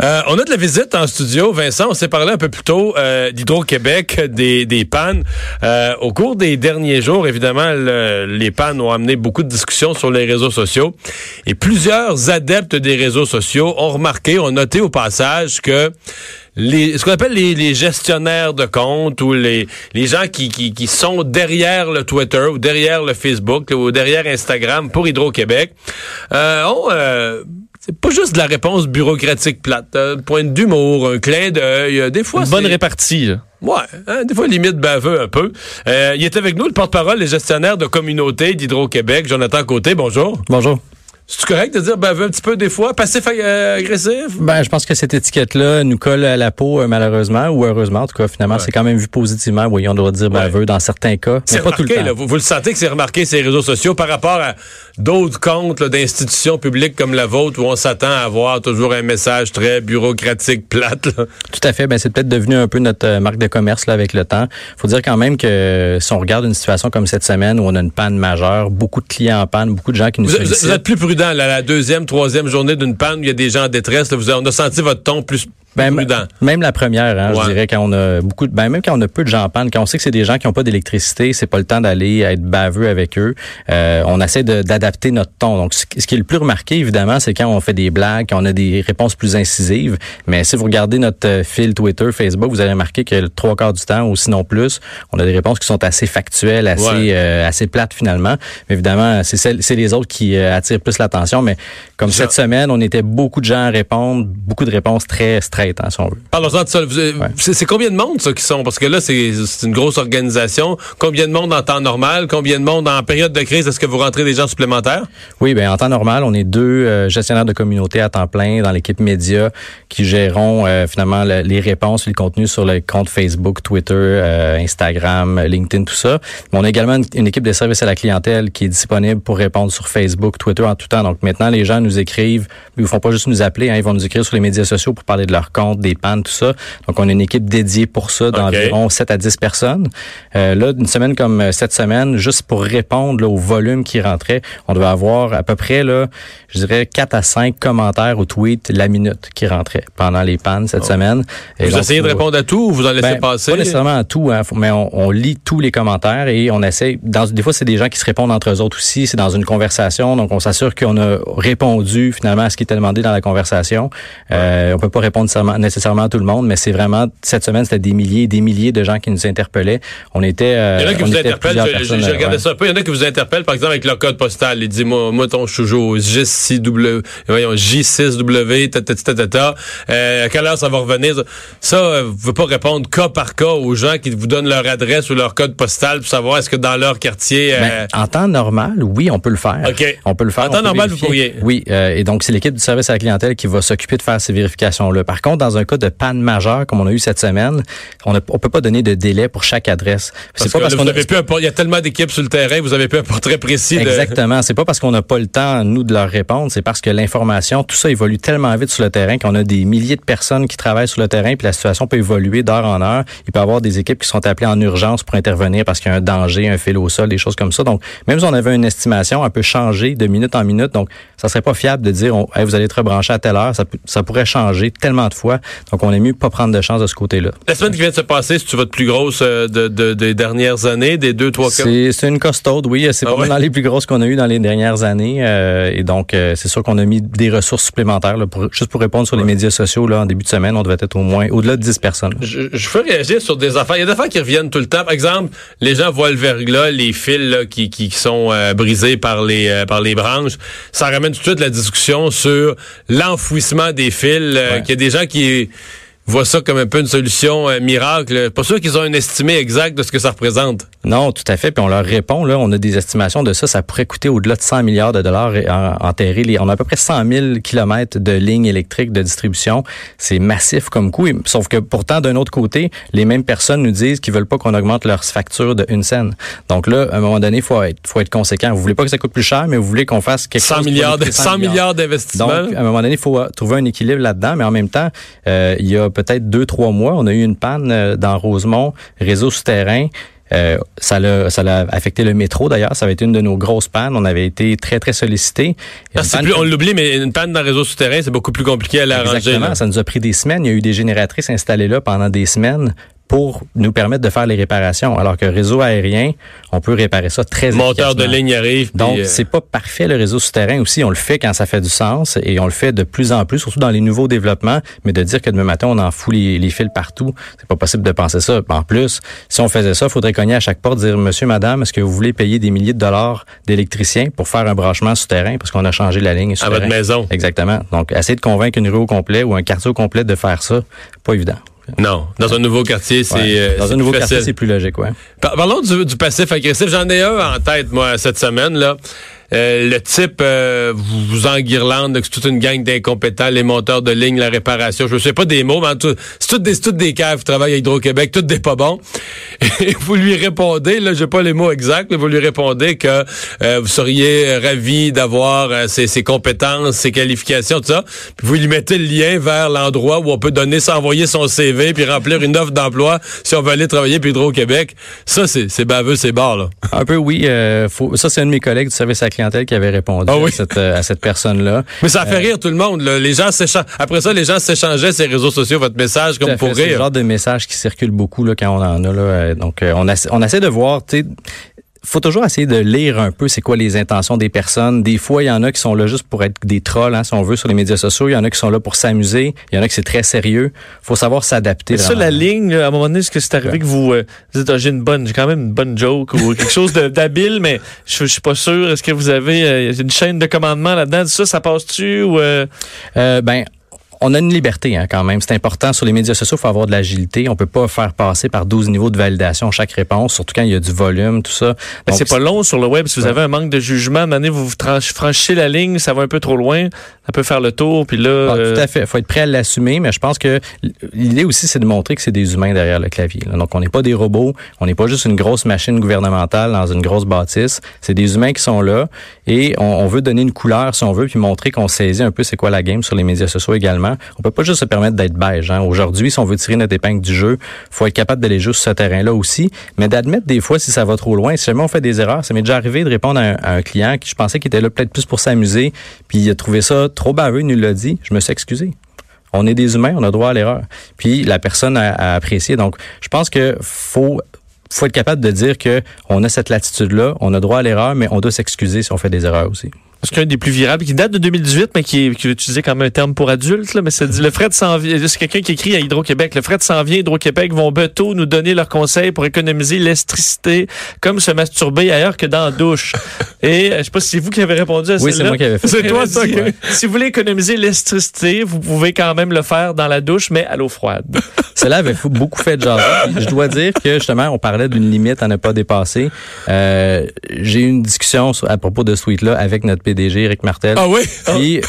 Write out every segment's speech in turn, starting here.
Euh, on a de la visite en studio. Vincent, on s'est parlé un peu plus tôt euh, d'Hydro-Québec, des, des pannes. Euh, au cours des derniers jours, évidemment, les pannes ont amené beaucoup de discussions sur les réseaux sociaux. Et plusieurs adeptes des réseaux sociaux ont remarqué, ont noté au passage que les, ce qu'on appelle les, gestionnaires de comptes ou les, les gens qui, qui, sont derrière le Twitter ou derrière le Facebook ou derrière Instagram pour Hydro-Québec euh, ont c'est pas juste de la réponse bureaucratique plate. Un point d'humour, un clin d'œil. Euh, des fois, Une bonne répartie. Là. Ouais, hein, des fois limite baveux un peu. Euh, il est avec nous, le porte-parole des gestionnaires de communauté d'Hydro-Québec, Jonathan Côté. Bonjour. Bonjour. C'est correct de dire baveux un petit peu des fois, passif euh, agressif? Ben, je pense que cette étiquette-là nous colle à la peau, euh, malheureusement, ou heureusement, en tout cas, finalement, c'est quand même vu positivement. Oui, on doit dire baveux dans certains cas, mais pas tout le temps. Là, vous, le sentez que c'est remarqué ces réseaux sociaux par rapport à d'autres comptes d'institutions publiques comme la vôtre où on s'attend à avoir toujours un message très bureaucratique, plate. Tout à fait. Ben, c'est peut-être devenu un peu notre euh, marque de commerce là, avec le temps. faut dire quand même que si on regarde une situation comme cette semaine où on a une panne majeure, beaucoup de clients en panne, beaucoup de gens qui nous vous, Vous êtes plus prudent, la deuxième, troisième journée d'une panne, il y a des gens en détresse. on a senti votre ton plus ben, même la première, hein, je dirais, quand on a beaucoup de, ben, même quand on a peu de gens en panne, quand on sait que c'est des gens qui n'ont pas d'électricité, c'est pas le temps d'aller être baveux avec eux. Euh, on essaie d'adapter notre ton. Donc, ce qui est le plus remarqué, évidemment, c'est quand on fait des blagues, quand on a des réponses plus incisives. Mais si vous regardez notre euh, fil Twitter, Facebook, vous allez remarquer que le trois quarts du temps, ou sinon plus, on a des réponses qui sont assez factuelles, assez, euh, assez plates finalement. Mais évidemment, c'est les autres qui euh, attirent plus l'attention. Mais comme cette semaine, on était beaucoup de gens à répondre, beaucoup de réponses très Parlons-en de ça. C'est combien de monde, ça, qui sont? Parce que là, c'est une grosse organisation. Combien de monde en temps normal? Combien de monde en période de crise? Est-ce que vous rentrez des gens supplémentaires? Oui, bien, en temps normal, on est deux euh, gestionnaires de communauté à temps plein dans l'équipe média qui géreront euh, finalement les réponses, les contenus sur les comptes Facebook, Twitter, euh, Instagram, LinkedIn, tout ça. Mais on a également une, équipe de services à la clientèle qui est disponible pour répondre sur Facebook, Twitter en tout temps. Donc maintenant, les gens nous écrivent, ils ne font pas juste nous appeler, hein, ils vont nous écrire sur les médias sociaux pour parler de leur compte, des pannes, tout ça. Donc, on a une équipe dédiée pour ça d'environ 7 à 10 personnes. Euh, là, une semaine comme euh, cette semaine, juste pour répondre au volume qui rentrait, on devait avoir à peu près, là, je dirais, 4 à 5 commentaires ou tweets la minute qui rentraient pendant les pannes cette oh. semaine. vous essayez de répondre à tout ou vous en laissez ben, passer? Pas nécessairement à tout, hein, mais on, lit tous les commentaires et on essaie, dans, des fois, c'est des gens qui se répondent entre eux autres aussi, c'est dans une conversation, donc on s'assure qu'on a répondu finalement à ce qui était demandé dans la conversation. Euh, on peut pas répondre nécessairement à tout le monde, mais c'est vraiment, cette semaine, c'était des milliers et des milliers de gens qui nous interpellaient. On était. Euh, il y en a qui vous interpellent, j'ai regardé ça un peu. Il y en a qui vous interpellent, par exemple, avec leur code postal. Ils disent, moi, moi ton, au J6W, voyons, J6W, ta, ta, ta, ta, ta, euh, à quelle heure ça va revenir? Ça, euh, vous ne pouvez pas répondre cas par cas aux gens qui vous donnent leur adresse ou leur code postal pour savoir est-ce que dans leur quartier. Ben, en temps normal, oui, on peut le faire. OK. On peut le faire. En temps normal, vous pourriez. Oui, et donc c'est l'équipe du service à la clientèle qui va s'occuper de faire ces vérifications-là. Par contre, dans un cas de panne majeure comme on a eu cette semaine, on ne peut pas donner de délai pour chaque adresse. C'est pas parce qu'on a... il y a tellement d'équipes sur le terrain, vous avez plus un portrait précis. Exactement. C'est pas parce qu'on n'a pas le temps nous de leur répondre, c'est parce que l'information, tout ça évolue tellement vite sur le terrain qu'on a des milliers de personnes qui travaillent sur le terrain, puis la situation peut évoluer d'heure en heure. Il peut y avoir des équipes qui sont appelées en urgence pour intervenir parce qu'il y a un danger, un fil au sol, des choses comme ça. Donc, même si on avait une estimation, un peu changer de minute en minute. Donc, ça serait pas fiable de dire, vous allez être rebranché à telle heure. Ça, ça pourrait changer tellement de fois. Donc, on est mieux pas prendre de chance de ce côté-là. La semaine qui vient de se passer, c'est votre plus grosse euh, de, de, des dernières années, des deux, trois cas? C'est une costaude, oui. C'est ah dans les plus grosses qu'on a eues dans les dernières années. Euh, et donc, euh, c'est sûr qu'on a mis des ressources supplémentaires, là, pour, juste pour répondre sur les médias sociaux. Là, en début de semaine, on devait être au moins au-delà de 10 personnes. Je, je veux réagir sur des affaires. Il y a des affaires qui reviennent tout le temps. Par exemple, les gens voient le verglas, les fils là, qui, qui sont brisés par les, par les branches. Ça ramène tout de suite la discussion sur l'enfouissement des fils. Qu'il y a des gens qui voient ça comme un peu une solution euh, miracle. Pas sûr qu'ils ont une estimée exacte de ce que ça représente. Non, tout à fait. Puis on leur répond, là, on a des estimations de ça. Ça pourrait coûter au-delà de 100 milliards de dollars enterrer. Les, on a à peu près 100 000 kilomètres de lignes électriques de distribution. C'est massif comme coût. Sauf que pourtant, d'un autre côté, les mêmes personnes nous disent qu'ils veulent pas qu'on augmente leur facture de une scène. Donc là, à un moment donné, il faut être, faut être conséquent. Vous voulez pas que ça coûte plus cher, mais vous voulez qu'on fasse quelque 100 chose. Milliards 100 milliards d'investissements. Donc, à un moment donné, il faut trouver un équilibre là-dedans. Mais en même temps, euh, il y a peut-être deux, trois mois, on a eu une panne euh, dans Rosemont, réseau souterrain. Euh, ça l'a ça l'a affecté le métro d'ailleurs. Ça avait été une de nos grosses pannes. On avait été très très sollicité. on l'oublie, mais une panne dans le réseau souterrain, c'est beaucoup plus compliqué à l'arranger. Exactement. Ça nous a pris des semaines. Il y a eu des génératrices installées là pendant des semaines pour nous permettre de faire les réparations. Alors que réseau aérien, on peut réparer ça très Monteur de ligne arrive. Donc, euh, c'est pas parfait le réseau souterrain aussi. On le fait quand ça fait du sens et on le fait de plus en plus, surtout dans les nouveaux développements. Mais de dire que demain matin, on en fout les, fils partout, c'est pas possible de penser ça. En plus, si on faisait ça, il faudrait cogner à chaque porte, dire, monsieur, madame, est-ce que vous voulez payer des milliers de dollars d'électriciens pour faire un branchement souterrain? Parce qu'on a changé la ligne souterrain. À votre maison. Exactement. Donc, essayer de convaincre une rue au complet ou un quartier au complet de faire ça, pas évident. Non, dans un nouveau quartier, c'est euh, dans un nouveau quartier, c'est plus logique, ouais. Parlons du, du passif agressif. J'en ai un en tête moi cette semaine là. Euh, le type euh, vous, vous enguirlande, c'est toute une gang d'incompétents, les monteurs de ligne, la réparation. Je ne sais pas des mots, mais c'est toutes des, toutes des caves qui travaillent à Hydro-Québec, toutes des pas bons. Et vous lui répondez, là, j'ai pas les mots exacts, mais vous lui répondez que euh, vous seriez ravi d'avoir ses, ses, compétences, ses qualifications, tout ça. Puis vous lui mettez le lien vers l'endroit où on peut donner, s'envoyer son CV, puis remplir une offre d'emploi si on veut aller travailler pour Hydro-Québec. Ça, c'est baveux, c'est barre, là. Un peu, oui. Faut, ça, c'est un de mes collègues du service à qui avait répondu ah à cette, euh, à cette personne-là. Mais ça fait euh, rire tout le monde. Les gens Après ça, les gens s'échangeaient ces réseaux sociaux, votre message, comme pour rire. C'est le genre de message qui circule beaucoup là, quand on en a. Là. Euh, donc, on, on essaie de voir, tu sais, faut toujours essayer de lire un peu c'est quoi les intentions des personnes. Des fois, il y en a qui sont là juste pour être des trolls, hein, si on veut, sur les médias sociaux. Il y en a qui sont là pour s'amuser. Il y en a qui c'est très sérieux. faut savoir s'adapter. Ça, la ligne, à un moment donné, est-ce que c'est arrivé que vous, euh, dites, ah, j'ai une bonne, j'ai quand même une bonne joke ou quelque chose d'habile, mais je, suis pas sûr. Est-ce que vous avez euh, une chaîne de commandement là-dedans? Ça, ça passe-tu ou... Euh... euh ben, on a une liberté hein, quand même. C'est important sur les médias sociaux, il faut avoir de l'agilité. On peut pas faire passer par 12 niveaux de validation chaque réponse, surtout quand il y a du volume, tout ça. c'est pas long sur le web. Si vous avez un manque de jugement, donné, vous franchissez la ligne, ça va un peu trop loin, ça peut faire le tour. Puis là, ah, tout à fait. Faut être prêt à l'assumer, mais je pense que l'idée aussi, c'est de montrer que c'est des humains derrière le clavier. Donc, on n'est pas des robots, on n'est pas juste une grosse machine gouvernementale dans une grosse bâtisse. C'est des humains qui sont là et on, on, veut donner une couleur, si on veut, puis montrer qu'on saisit un peu c'est quoi la game sur les médias sociaux également. On peut pas juste se permettre d'être beige. Hein. Aujourd'hui, si on veut tirer notre épingle du jeu, faut être capable d'aller juste sur ce terrain-là aussi, mais d'admettre des fois si ça va trop loin. Si jamais on fait des erreurs, ça m'est déjà arrivé de répondre à un, client qui je pensais qu'il était là peut-être plus pour s'amuser, puis il a trouvé ça trop baveux, il nous l'a dit. Je me suis excusé. On est des humains, on a droit à l'erreur. Puis la personne a, apprécié. Donc, je pense que faut faut être capable de dire que on a cette latitude-là, on a droit à l'erreur, mais on doit s'excuser si on fait des erreurs aussi. Parce qu'un des plus virables, qui date de 2018, mais qui est, qui est utilisé comme un terme pour adultes, là, mais c'est dit, le fret s'en vient, c'est quelqu'un qui écrit à Hydro-Québec, le fret s'en vient, Hydro-Québec vont bientôt nous donner leurs conseils pour économiser l'électricité, comme se masturber ailleurs que dans la douche. Et, je sais pas si c'est vous qui avez répondu à ça. Oui, c'est moi qui avais fait C'est toi, ça. Si vous voulez économiser l'électricité, vous pouvez quand même le faire dans la douche, mais à l'eau froide. Cela avait beaucoup fait de genre. Je dois dire que, justement, on parlait d'une limite à ne pas dépasser. Euh, j'ai eu une discussion à propos de ce tweet-là avec notre PDG, Eric Martel. Ah oui? Puis,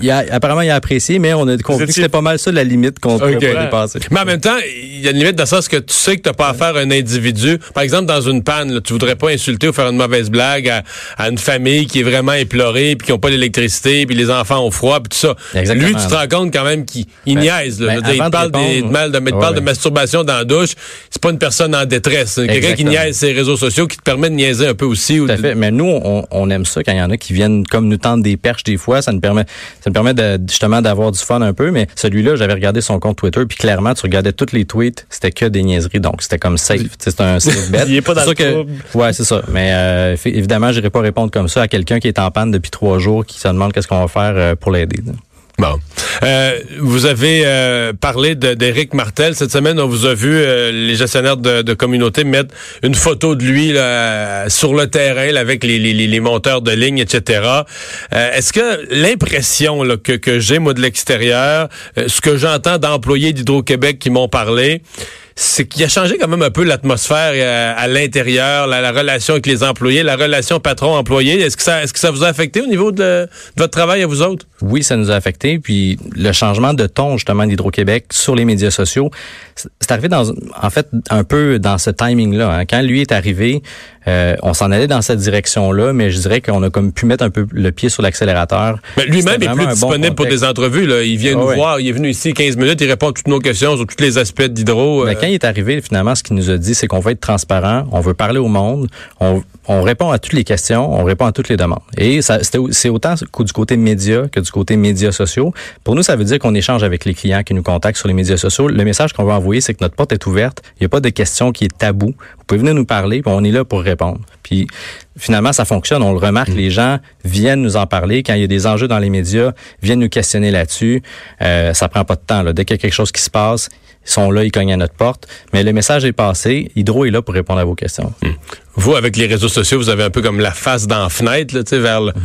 il a, apparemment, il a apprécié, mais on a compris que c'était pas mal ça la limite qu'on okay. pouvait dépasser. Mais en même temps, il y a une limite dans ça, ce que tu sais que tu n'as pas affaire à un individu. Par exemple, dans une panne, là, tu voudrais pas insulter ou faire une mauvaise blague à, une famille qui est vraiment éplorée, puis qui n'ont pas d'électricité, puis les enfants ont froid, puis tout ça. Exactement. Lui, tu te rends compte quand même qu'il ben, niaise. Là. Ben, il parle, des, de, mal, de, parle de masturbation dans la douche. C'est pas une personne en détresse. Quelqu'un qui niaise ses réseaux sociaux, qui te permet de niaiser un peu aussi. Tout à fait. Mais nous, on, on aime ça quand il y en a qui viennent comme nous tendre des perches des fois. Ça nous permet, ça nous permet de, justement d'avoir du fun un peu. Mais celui-là, j'avais regardé son compte Twitter, puis clairement, tu regardais tous les tweets, c'était que des niaiseries. Donc, c'était comme safe. C'est un safe bet. Il est pas dans le que, Ouais, c'est ça. Mais euh, évidemment, j'irai pas répondre comme ça à quelqu'un qui est en panne depuis trois jours, qui se demande qu'est-ce qu'on va faire euh, pour l'aider. Bon. Euh, vous avez euh, parlé d'Éric Martel. Cette semaine, on vous a vu euh, les gestionnaires de, de communauté mettre une photo de lui là, sur le terrain avec les, les, les, monteurs de ligne, etc. Est-ce que l'impression que, que j'ai, moi, de l'extérieur, ce que j'entends d'employés d'Hydro-Québec qui m'ont parlé, c'est qu'il a changé quand même un peu l'atmosphère euh, à, l'intérieur, la, relation avec les employés, la relation patron-employé. Est-ce que ça, est-ce que ça vous a affecté au niveau de, votre travail à vous autres? Oui, ça nous a affecté. Puis le changement de ton justement d'Hydro-Québec sur les médias sociaux, c'est arrivé dans, en fait, un peu dans ce timing-là. Hein. Quand lui est arrivé, Euh, on s'en allait dans cette direction-là, mais je dirais qu'on a comme pu mettre un peu le pied sur l'accélérateur. Mais lui-même est plus disponible pour des entrevues. Là. Il vient ah nous voir, il est venu ici 15 minutes, il répond à toutes nos questions sur tous les aspects d'hydro. Mais quand il est arrivé, finalement, ce qu'il nous a dit, c'est qu'on veut être transparent, on veut parler au monde, on, on répond à toutes les questions, on répond à toutes les demandes. Et c'est autant du côté média que du côté médias sociaux. Pour nous, ça veut dire qu'on échange avec les clients qui nous contactent sur les médias sociaux. Le message qu'on veut envoyer, c'est que notre porte est ouverte. Il n'y a pas de question qui est tabou. Vous pouvez venir nous parler, on est là pour répondre. Puis finalement, ça fonctionne. On le remarque. Mm. Les gens viennent nous en parler quand il y a des enjeux dans les médias, viennent nous questionner là-dessus. Euh, ça prend pas de temps. Là. Dès qu'il y a quelque chose qui se passe, ils sont là, ils cognent à notre porte. Mais le message est passé. Hydro est là pour répondre à vos questions. Hmm. Vous, avec les réseaux sociaux, vous avez un peu comme la face dans la fenêtre, là, vers le, mm-hmm.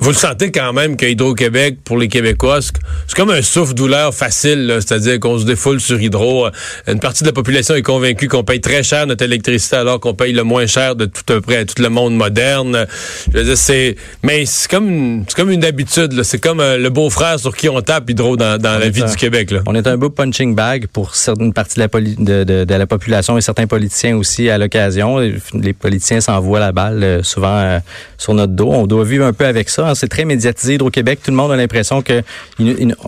Vous le sentez quand même que Hydro-Québec, pour les Québécois, c'est comme un souffle-douleur facile, c'est-à-dire qu'on se défoule sur Hydro. Une partie de la population est convaincue qu'on paye très cher notre électricité alors qu'on paye le moins cher de tout à près tout le monde moderne. Je veux dire, c'est, mais c'est comme, c'est comme une habitude. C'est comme euh, le beau-frère sur qui on tape Hydro dans, la vie du Québec. Là. On est un beau punching bag pour certaines parties de la, de, de, la population et certains politiciens aussi à l'occasion. Les politiciens s'envoient la balle euh, souvent euh, sur notre dos. On doit vivre un peu avec ça. Hein. C'est très médiatisé Hydro-Québec. Tout le monde a l'impression que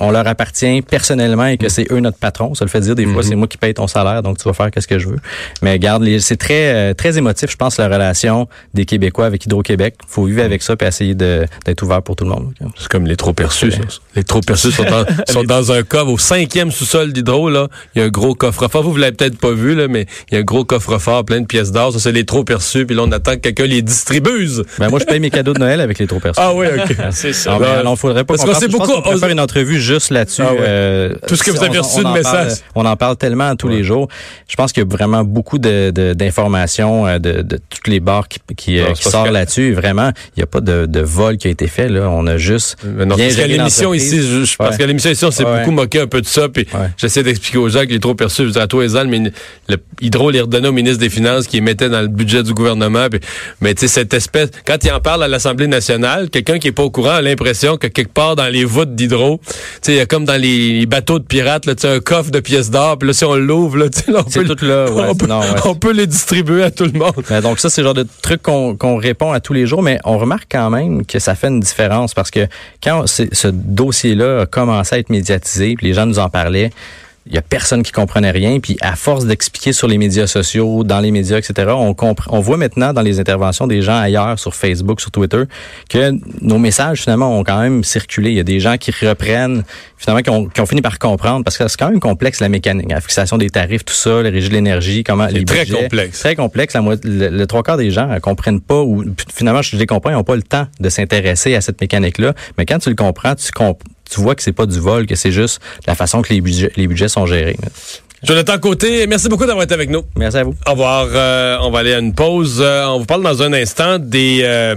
on leur appartient personnellement et que c'est eux notre patron. Ça le fait dire des fois, mm-hmm. c'est moi qui paye ton salaire, donc tu vas faire qu'est-ce que je veux. Mais garde, c'est très euh, très émotif, je pense, la relation des Québécois avec Hydro-Québec. Faut vivre avec ça et essayer d'être ouvert pour tout le monde. C'est comme les trop perçus. Les trop perçus sont dans, sont dans un coffre au cinquième sous-sol d'Hydro. Là, il y a un gros coffre-fort. Vous, vous l'avez peut-être pas vu là, mais il y a un gros coffre-fort plein de pièces d'or. Ça, c'est les trop perçus. Puis là, on attend que quelqu'un les distribue. Ben moi, je paye mes cadeaux de Noël avec les trop perçus. Ah oui, ok. c'est ça. Faudrait pas Parce qu'on beaucoup. On faire une entrevue juste là-dessus. Ah euh, Tout ce que vous avez reçu de messages. On en parle tellement tous les jours. Je pense qu'il y a vraiment beaucoup d'informations de, de, de, toutes les bars qui, qui, euh, sortent là-dessus. Vraiment, il n'y a pas de, de, vol qui a été fait. Là. On a juste non, parce qu'à l'émission ici, je, parce l'émission ici, on s'est beaucoup moqué un peu de ça. Puis j'essaie d'expliquer aux gens qu'il est trop perçu. Je à toi, Ezal, mais le Hydro les redonnait au ministre des Finances qui mettait dans le budget du gouvernement. Puis, mais tu sais, cette espèce, quand il en parle à l'Assemblée nationale, quelqu'un qui est pas au courant a l'impression que quelque part dans les voûtes d'hydro, tu sais, il y a comme dans les, bateaux de pirates, là, tu un coffre de pièces d'or, puis là, si on l'ouvre, là, on, peut, tout là, ouais, on, peut, les distribuer à tout le monde. Donc ça, c'est le genre de truc qu'on répond à tous les jours, mais on remarque quand même que ça fait une différence parce que quand ce dossier-là a commencé à être médiatisé, puis les gens nous en parlaient, il y a personne qui comprenait rien. Puis à force d'expliquer sur les médias sociaux, dans les médias, etc., on comprend, on voit maintenant dans les interventions des gens ailleurs sur Facebook, sur Twitter, que nos messages finalement ont quand même circulé. Il y a des gens qui reprennent, finalement, qui ont, qui ont fini par comprendre, parce que c'est quand même complexe la mécanique, la fixation des tarifs, tout ça, le régime de l'énergie, comment les très complexe. Très complexe. La, le, le, trois quarts des gens ne comprennent pas ou finalement, je les comprends, ils n'ont pas le temps de s'intéresser à cette mécanique-là. Mais quand tu le comprends, tu comprends tu vois que c'est pas du vol, que c'est juste la façon que les budgets, les budgets sont gérés. Jonathan Côté, merci beaucoup d'avoir été avec nous. Merci à vous. Au revoir. Euh, on va aller à une pause. Euh, on vous parle dans un instant des... Euh,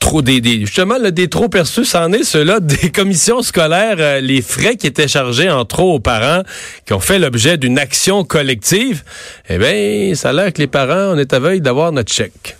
trop des, des, justement des trop perçus, c'en est ceux-là des commissions scolaires, les frais qui étaient chargés en trop aux parents qui ont fait l'objet d'une action collective. Eh bien, ça a l'air que les parents, on est à veille d'avoir notre chèque.